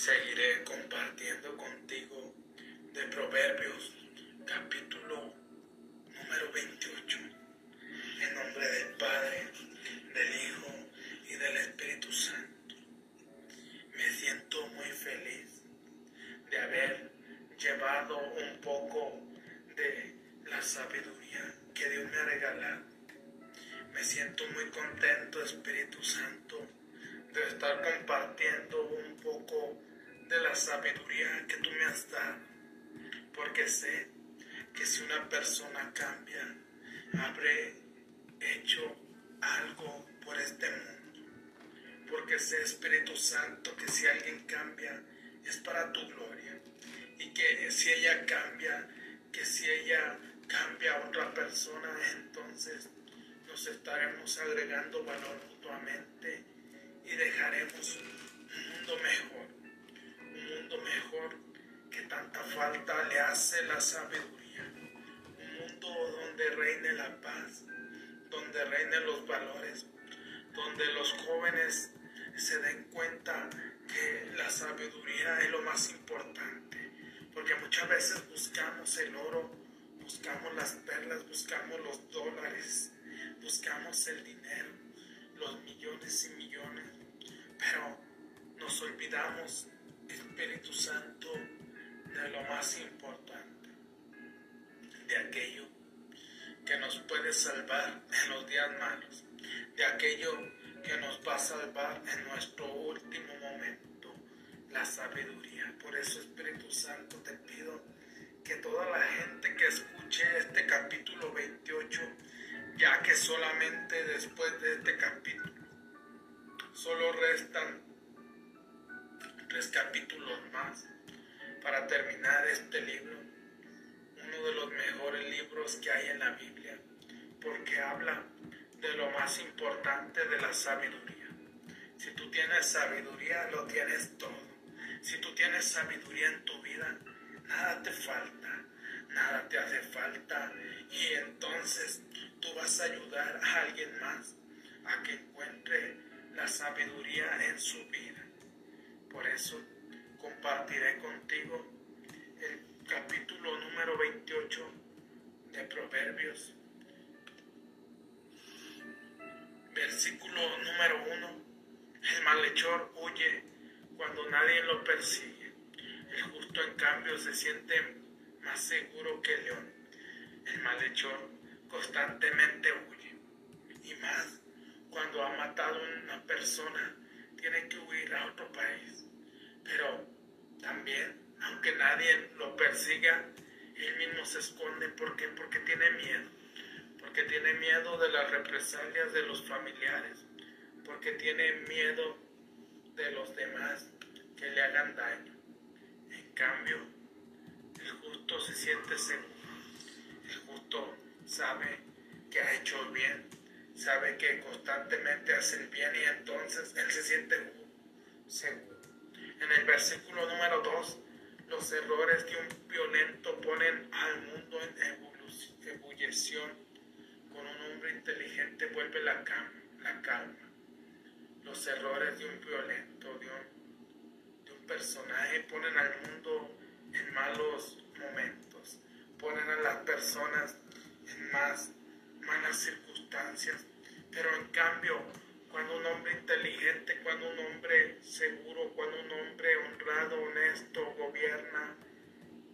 seguiré compartiendo contigo de Proverbios capítulo número 28. En nombre del Padre, del Hijo y del Espíritu Santo. Me siento muy feliz de haber llevado un poco de la sabiduría que Dios me ha regalado. Me siento muy contento, Espíritu Santo, de estar compartiendo de la sabiduría que tú me has dado, porque sé que si una persona cambia, habré hecho algo por este mundo, porque sé Espíritu Santo que si alguien cambia es para tu gloria. Y que si ella cambia, que si ella cambia a otra persona, entonces nos estaremos agregando valor mutuamente y dejaremos un mundo mejor mejor que tanta falta le hace la sabiduría. Un mundo donde reine la paz, donde reinen los valores, donde los jóvenes se den cuenta que la sabiduría es lo más importante. Porque muchas veces buscamos el oro, buscamos las perlas, buscamos los dólares, buscamos el dinero, los millones y millones, pero nos olvidamos Espíritu Santo de lo más importante, de aquello que nos puede salvar en los días malos, de aquello que nos va a salvar en nuestro último momento, la sabiduría. Por eso Espíritu Santo te pido que toda la gente que escuche este capítulo 28, ya que solamente después de este capítulo solo restan tres capítulos más para terminar este libro, uno de los mejores libros que hay en la Biblia, porque habla de lo más importante de la sabiduría. Si tú tienes sabiduría, lo tienes todo. Si tú tienes sabiduría en tu vida, nada te falta, nada te hace falta. Y entonces tú vas a ayudar a alguien más a que encuentre la sabiduría en su vida. Por eso compartiré contigo el capítulo número 28 de Proverbios. Versículo número 1. El malhechor huye cuando nadie lo persigue. El justo en cambio se siente más seguro que el león. El malhechor constantemente huye. Y más cuando ha matado a una persona tiene que huir a otro país. Pero también, aunque nadie lo persiga, él mismo se esconde. ¿Por qué? Porque tiene miedo. Porque tiene miedo de las represalias de los familiares. Porque tiene miedo de los demás que le hagan daño. En cambio, el justo se siente seguro. El justo sabe que ha hecho bien sabe que constantemente hace el bien y entonces él se siente seguro. En el versículo número 2, los errores de un violento ponen al mundo en ebullición. Con un hombre inteligente vuelve la la calma. Los errores de un violento, de un, de un personaje, ponen al mundo en malos momentos, ponen a las personas en más malas circunstancias pero en cambio, cuando un hombre inteligente, cuando un hombre seguro, cuando un hombre honrado, honesto, gobierna,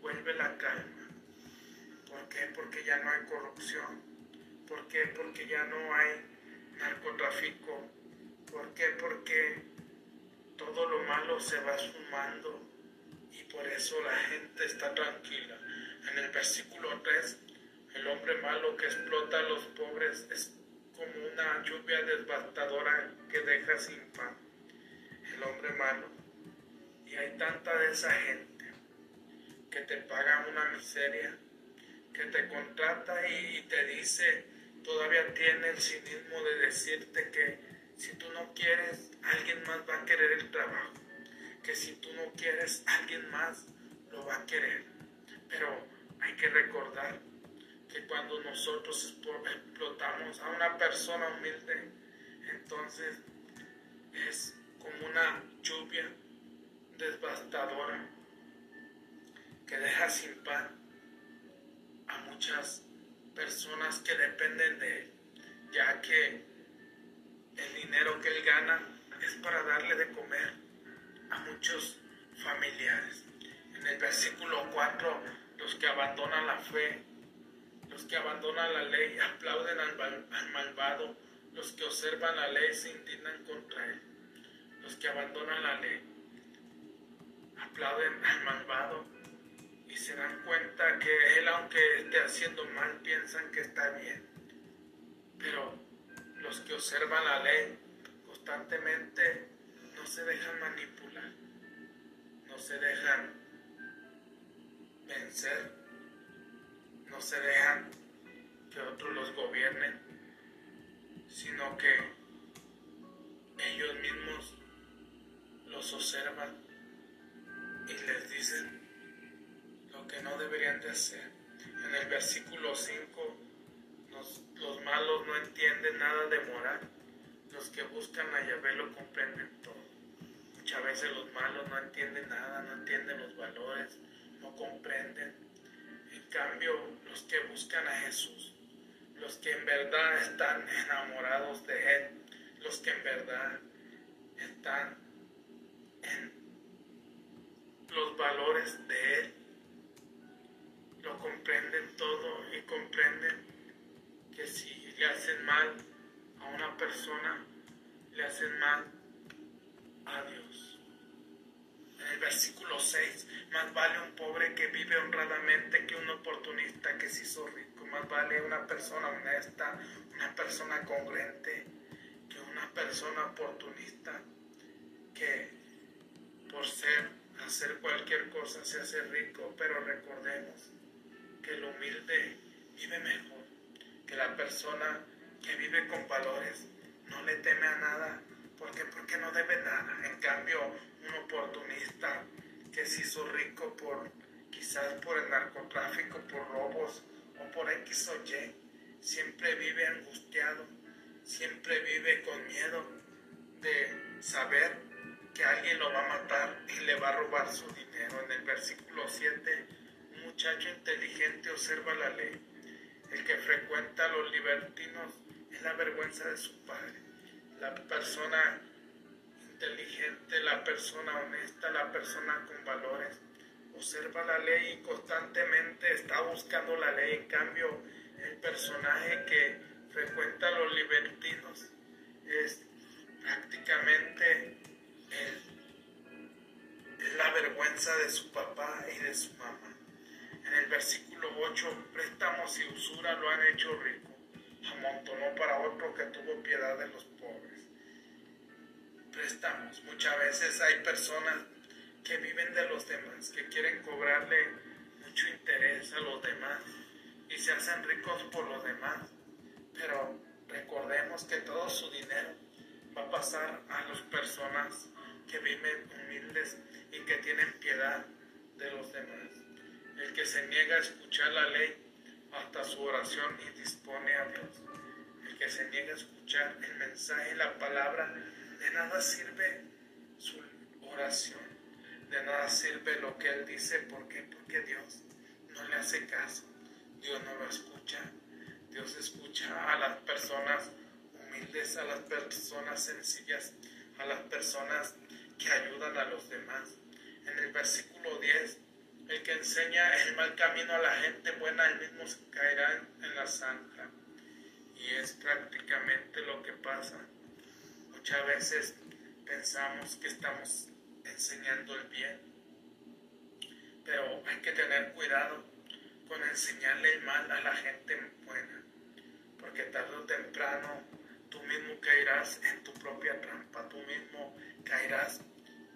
vuelve la calma. ¿Por qué? Porque ya no hay corrupción. ¿Por qué? Porque ya no hay narcotráfico. ¿Por qué? Porque todo lo malo se va sumando y por eso la gente está tranquila. En el versículo 3, el hombre malo que explota a los pobres es como una lluvia devastadora que deja sin pan el hombre malo. Y hay tanta de esa gente que te paga una miseria, que te contrata y te dice, todavía tiene el cinismo de decirte que si tú no quieres, alguien más va a querer el trabajo. Que si tú no quieres, alguien más lo va a querer. Pero hay que recordar cuando nosotros explotamos a una persona humilde, entonces es como una lluvia devastadora que deja sin pan a muchas personas que dependen de él, ya que el dinero que él gana es para darle de comer a muchos familiares. En el versículo 4, los que abandonan la fe, los que abandonan la ley, aplauden al, al malvado, los que observan la ley se indignan contra él, los que abandonan la ley, aplauden al malvado y se dan cuenta que él, aunque esté haciendo mal, piensan que está bien. Pero los que observan la ley constantemente no se dejan manipular, no se dejan vencer, se dejan que otros los gobiernen, sino que ellos mismos los observan y les dicen lo que no deberían de hacer. En el versículo 5, los, los malos no entienden nada de moral, los que buscan a Yahvé lo comprenden todo. Muchas veces los malos no entienden nada, no entienden los valores, no comprenden. Cambio, los que buscan a Jesús, los que en verdad están enamorados de Él, los que en verdad están en los valores de Él, lo comprenden todo y comprenden que si le hacen mal a una persona, le hacen mal a Dios. El versículo 6, más vale un pobre que vive honradamente que un oportunista que se hizo rico. Más vale una persona honesta, una persona congruente, que una persona oportunista que por ser, hacer cualquier cosa se hace rico. Pero recordemos que el humilde vive mejor, que la persona que vive con valores no le teme a nada, porque porque no debe nada. En cambio, oportunista que se hizo rico por quizás por el narcotráfico, por robos o por X o Y, siempre vive angustiado, siempre vive con miedo de saber que alguien lo va a matar y le va a robar su dinero. En el versículo 7, un muchacho inteligente observa la ley. El que frecuenta a los libertinos es la vergüenza de su padre. La persona inteligente, la persona honesta, la persona con valores, observa la ley y constantemente está buscando la ley. En cambio, el personaje que frecuenta a los libertinos es prácticamente la vergüenza de su papá y de su mamá. En el versículo 8, préstamos y usura lo han hecho rico, amontonó para otro que tuvo piedad de los pobres. Préstamos, muchas veces hay personas que viven de los demás, que quieren cobrarle mucho interés a los demás y se hacen ricos por los demás. Pero recordemos que todo su dinero va a pasar a las personas que viven humildes y que tienen piedad de los demás. El que se niega a escuchar la ley hasta su oración y dispone a Dios. El que se niega a escuchar el mensaje, la palabra, de nada sirve su oración. De nada sirve lo que él dice. ¿Por qué? Porque Dios no le hace caso. Dios no lo escucha. Dios escucha a las personas humildes, a las personas sencillas, a las personas que ayudan a los demás. En el versículo 10, el que enseña el mal camino a la gente buena, él mismo caerá en la zanja. Y es prácticamente lo que pasa. Muchas veces pensamos que estamos enseñando el bien, pero hay que tener cuidado con enseñarle el mal a la gente buena, porque tarde o temprano tú mismo caerás en tu propia trampa, tú mismo caerás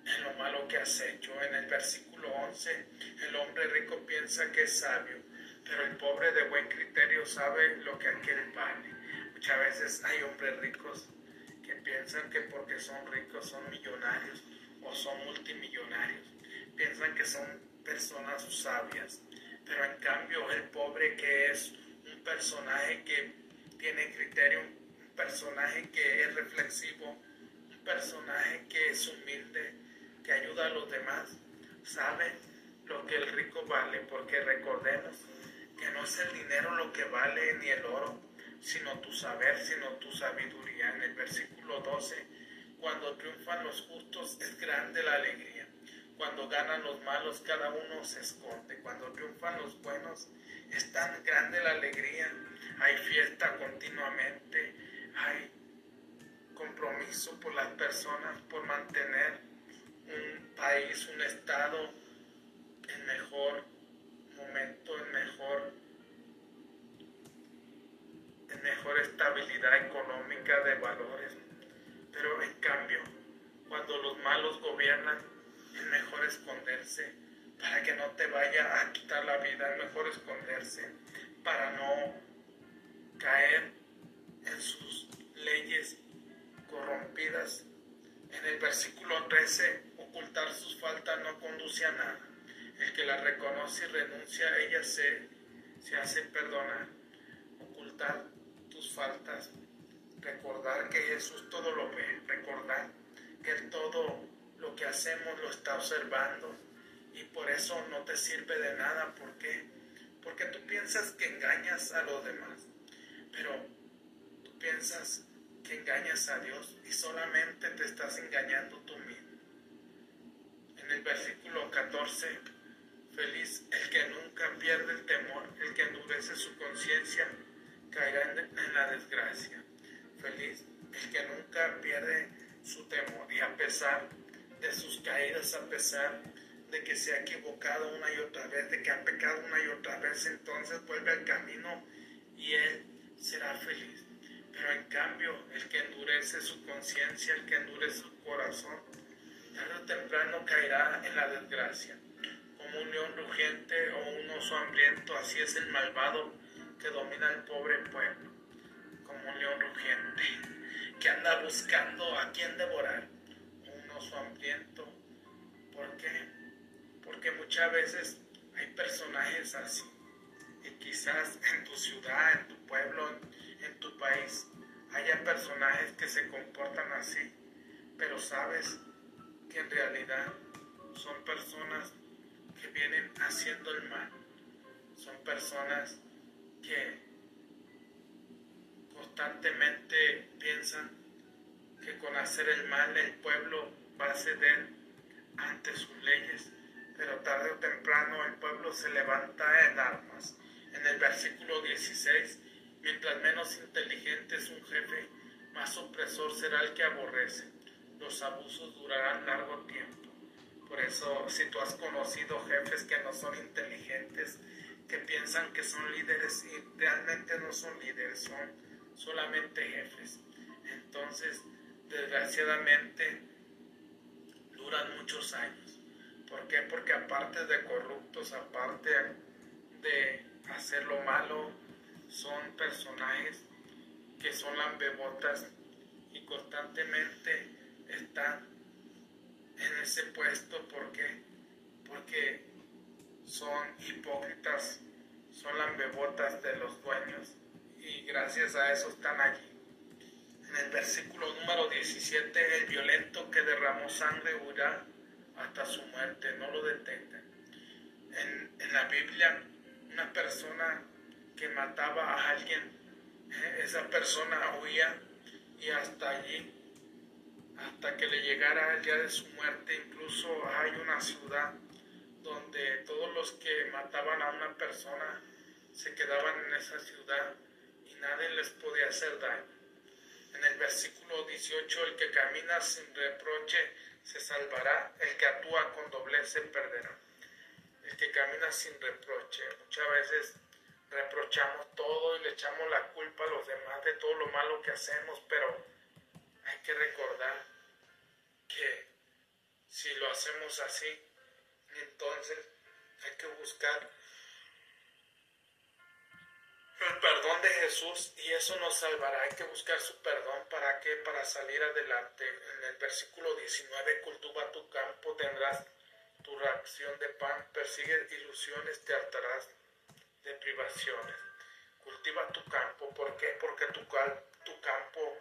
en lo malo que has hecho. En el versículo 11, el hombre rico piensa que es sabio, pero el pobre de buen criterio sabe lo que aquel vale. Muchas veces hay hombres ricos piensan que porque son ricos son millonarios o son multimillonarios. Piensan que son personas sabias, pero en cambio el pobre que es un personaje que tiene criterio, un personaje que es reflexivo, un personaje que es humilde, que ayuda a los demás, sabe lo que el rico vale, porque recordemos que no es el dinero lo que vale ni el oro, sino tu saber, sino tu sabiduría. En el versículo 12, cuando triunfan los justos es grande la alegría. Cuando ganan los malos, cada uno se esconde. Cuando triunfan los buenos, es tan grande la alegría. Hay fiesta continuamente. Hay compromiso por las personas, por mantener un país, un estado en mejor momento, en mejor, en mejor estabilidad económica de valores. Pero en cambio, cuando los malos gobiernan, es mejor esconderse para que no te vaya a quitar la vida, es mejor esconderse para no caer en sus leyes corrompidas. En el versículo 13, ocultar sus faltas no conduce a nada. El que la reconoce y renuncia a ella se, se hace perdonar. Ocultar faltas. Recordar que Jesús todo lo ve. Recordar que todo lo que hacemos lo está observando. Y por eso no te sirve de nada. ¿Por qué? Porque tú piensas que engañas a los demás. Pero tú piensas que engañas a Dios y solamente te estás engañando tú mismo. En el versículo 14, feliz el que nunca pierde el temor, el que endurece su conciencia, caerá en, la desgracia. Feliz el que nunca pierde su temor y a pesar de sus caídas, a pesar de que se ha equivocado una y otra vez, de que ha pecado una y otra vez, entonces vuelve al camino y él será feliz. Pero en cambio, el que endurece su conciencia, el que endurece su corazón, tarde o temprano caerá en la desgracia. Como un león rugiente o un oso hambriento, así es el malvado domina al pobre pueblo. Como un león rugiente que anda buscando a quien devorar. Un oso hambriento. ¿Por qué? Porque muchas veces hay personajes así. Y quizás en tu ciudad, en tu pueblo, en tu país haya personajes que se comportan así, pero sabes que en realidad son personas que vienen haciendo el mal, son personas que constantemente piensan que con hacer el mal el pueblo va a ceder ante sus leyes, pero tarde o temprano el pueblo se levanta en armas. En el versículo 16 Mientras menos inteligente es un jefe, más opresor será el que aborrece. Los abusos durarán largo tiempo. Por eso, si tú has conocido jefes que no son inteligentes, piensan que son líderes y realmente no son líderes, son solamente jefes, entonces, desgraciadamente, duran muchos años. ¿Por qué? Porque aparte de corruptos, aparte de hacer lo malo, son personajes que son lambebotas y constantemente están en ese puesto porque porque son hipócritas, son lambebotas de los dueños y gracias a eso están allí. En el versículo número 17, el violento que derramó sangre huirá hasta su muerte, no lo detengan. En, en la Biblia, una persona que mataba a alguien, eh, esa persona huía y hasta allí, hasta que le llegara el día de su muerte, incluso hay una ciudad donde todos los que mataban a una persona se quedaban en esa ciudad y nadie les podía hacer daño. En el versículo 18, el que camina sin reproche se salvará, el que actúa con doblez se perderá. El que camina sin reproche, muchas veces reprochamos todo y le echamos la culpa a los demás de todo lo malo que hacemos, pero hay que recordar que si lo hacemos así, entonces hay que buscar el perdón de Jesús y eso nos salvará. Hay que buscar su perdón para que para salir adelante. En el versículo 19, cultiva tu campo, tendrás tu reacción de pan, persigue ilusiones, te hartarás de privaciones. Cultiva tu campo. ¿Por qué? Porque tu, tu campo,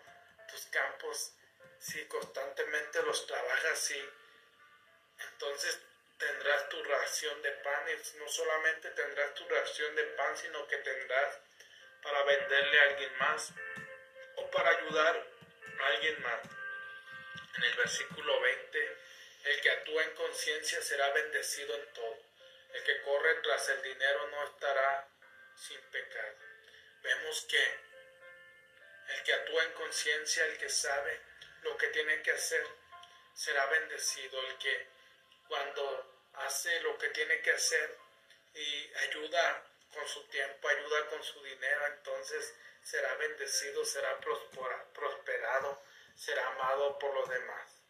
tus campos, si constantemente los trabajas, si entonces tendrás tu ración de pan no solamente tendrás tu ración de pan, sino que tendrás para venderle a alguien más o para ayudar a alguien más. En el versículo 20, el que actúa en conciencia será bendecido en todo. El que corre tras el dinero no estará sin pecado. Vemos que el que actúa en conciencia, el que sabe lo que tiene que hacer, será bendecido. El que cuando hace lo que tiene que hacer y ayuda con su tiempo, ayuda con su dinero, entonces será bendecido, será prosperado, será amado por los demás.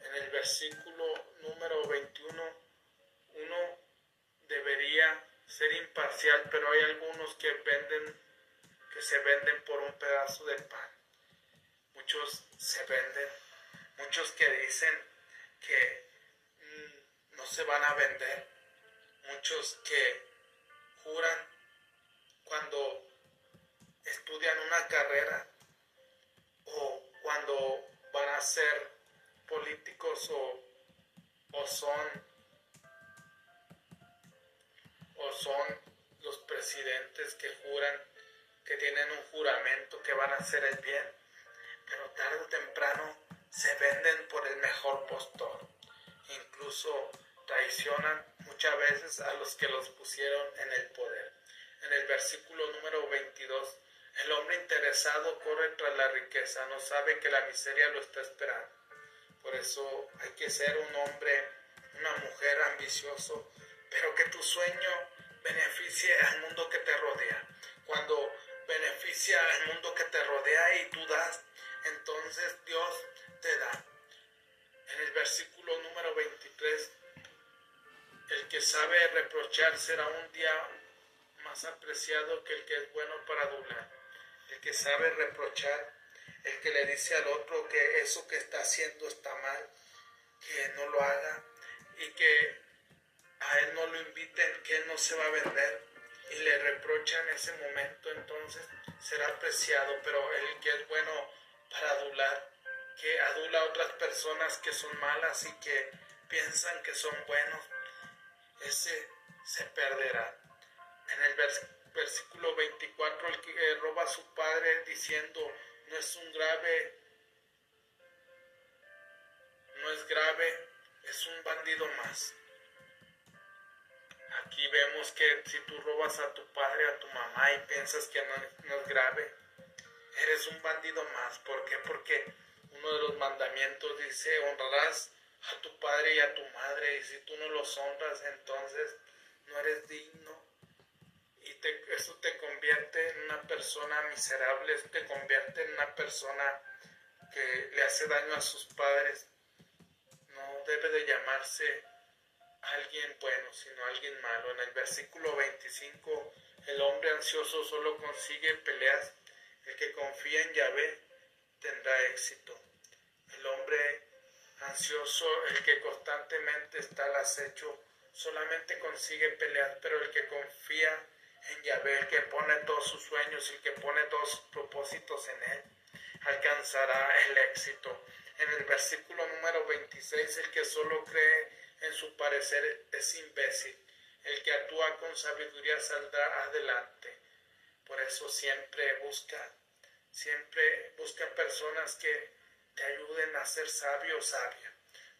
En el versículo número 21, uno debería ser imparcial, pero hay algunos que venden, que se venden por un pedazo de pan. Muchos se venden, muchos que dicen que no se van a vender, muchos que juran cuando estudian una carrera o cuando van a ser políticos o, o son o son los presidentes que juran que tienen un juramento que van a hacer el bien, pero tarde o temprano se venden por el mejor postor. Incluso traicionan muchas veces a los que los pusieron en el poder. En el versículo número 22, el hombre interesado corre tras la riqueza, no sabe que la miseria lo está esperando. Por eso hay que ser un hombre, una mujer ambicioso, pero que tu sueño beneficie al mundo que te rodea. Cuando beneficia al mundo que te rodea y tú das, entonces Dios te da. En el versículo número 23, el que sabe reprochar será un día más apreciado que el que es bueno para adular. El que sabe reprochar, el que le dice al otro que eso que está haciendo está mal, que no lo haga y que a él no lo inviten, que él no se va a vender y le reprocha en ese momento, entonces será apreciado, pero el que es bueno para adular, que adula a otras personas que son malas y que piensan que son buenos, ese se perderá. En el versículo 24, el que roba a su padre diciendo, no es un grave, no es grave, es un bandido más. Aquí vemos que si tú robas a tu padre, a tu mamá y piensas que no, es grave, eres un bandido más. ¿Por qué? Porque uno de los mandamientos dice, honrarás a tu padre y a tu madre, y si tú no los honras, entonces no eres digno. Y eso te convierte en una persona miserable, te convierte en una persona que le hace daño a sus padres. No debe de llamarse alguien bueno, sino alguien malo. En el versículo 25, el hombre ansioso solo consigue peleas. El que confía en Yahvé tendrá éxito. El hombre ansioso, el que constantemente está al acecho, solamente consigue peleas, pero el que confía en Yahvé, el que pone todos sus sueños, el que pone todos sus propósitos en él, alcanzará el éxito. En el versículo número 26, el que solo cree en su parecer es imbécil. El que actúa con sabiduría saldrá adelante. Por eso siempre busca, siempre busca personas que te ayuden a ser sabio o sabia,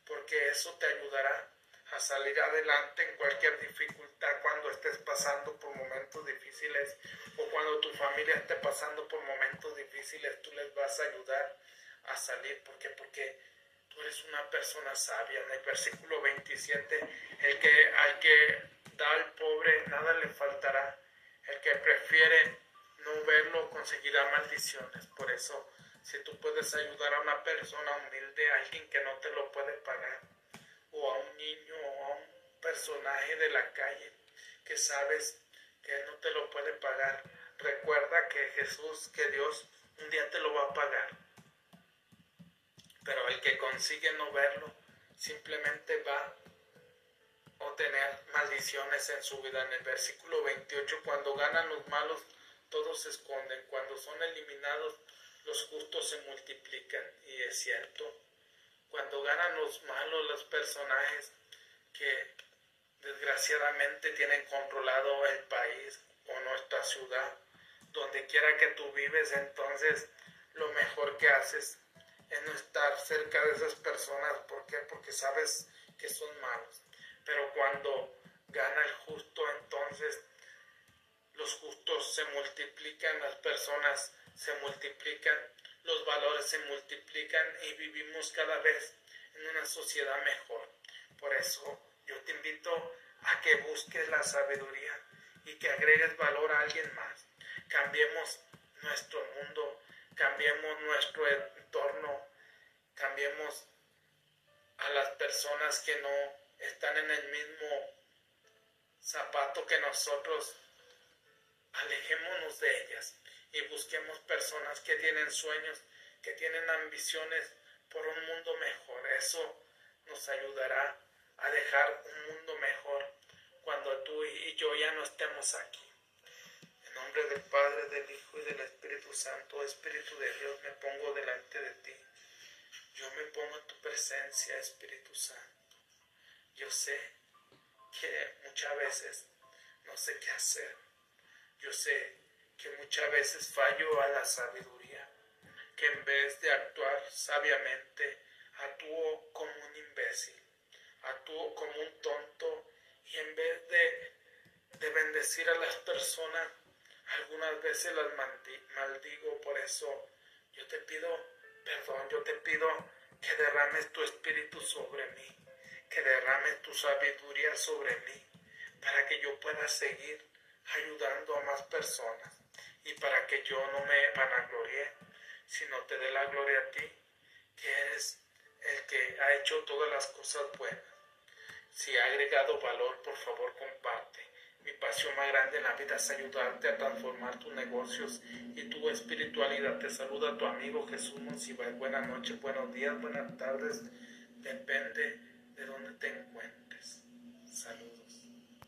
porque eso te ayudará a salir adelante en cualquier dificultad cuando estés pasando por momentos difíciles o cuando tu familia esté pasando por momentos difíciles, tú les vas a ayudar a salir. ¿Por? Porque tú eres una persona sabia. En el versículo 27, el que al que da al pobre nada le faltará. El que prefiere no verlo conseguirá maldiciones. Por eso, si tú puedes ayudar a una persona humilde, a alguien que no te lo puede pagar, o a un niño o a un personaje de la calle que sabes que no te lo puede pagar, recuerda que Jesús, que Dios un día te lo va a pagar pero el que consigue no verlo simplemente va a obtener maldiciones en su vida. En el versículo 28, cuando ganan los malos, todos se esconden. Cuando son eliminados, los justos se multiplican. Y es cierto, cuando ganan los malos, los personajes que desgraciadamente tienen controlado el país o nuestra ciudad, donde quiera que tú vives, entonces lo mejor que haces es no estar cerca de esas personas. ¿Por qué? Porque sabes que son malos. Pero cuando gana el justo, entonces los justos se multiplican, las personas se multiplican, los valores se multiplican y vivimos cada vez en una sociedad mejor. Por eso yo te invito a que busques la sabiduría y que agregues valor a alguien más. Cambiemos nuestro mundo, cambiemos nuestro entorno, cambiemos a las personas que no están en el mismo zapato que nosotros, alejémonos de ellas y busquemos personas que tienen sueños, que tienen ambiciones por un mundo mejor. Eso nos ayudará a dejar un mundo mejor cuando tú y yo ya no estemos aquí. En nombre del Padre, del Hijo y del Espíritu Santo, Espíritu de Dios, me pongo delante de ti. Yo me pongo en tu presencia, Espíritu Santo. Yo sé que muchas veces no sé qué hacer. Yo sé que muchas veces fallo a la sabiduría, que en vez de actuar sabiamente, actúo como un imbécil, actúo como un tonto y en vez de, de bendecir a las personas, algunas veces las maldigo. Por eso yo te pido perdón, yo te pido que derrames tu espíritu sobre mí que derrame tu sabiduría sobre mí para que yo pueda seguir ayudando a más personas y para que yo no me vanaglorie, sino te dé la gloria a ti, que eres el que ha hecho todas las cosas buenas. Si ha agregado valor, por favor comparte. Mi pasión más grande en la vida es ayudarte a transformar tus negocios y tu espiritualidad. Te saluda tu amigo Jesús Monsiváis. Buenas noches, buenos días, buenas tardes. Depende de donde te encuentres.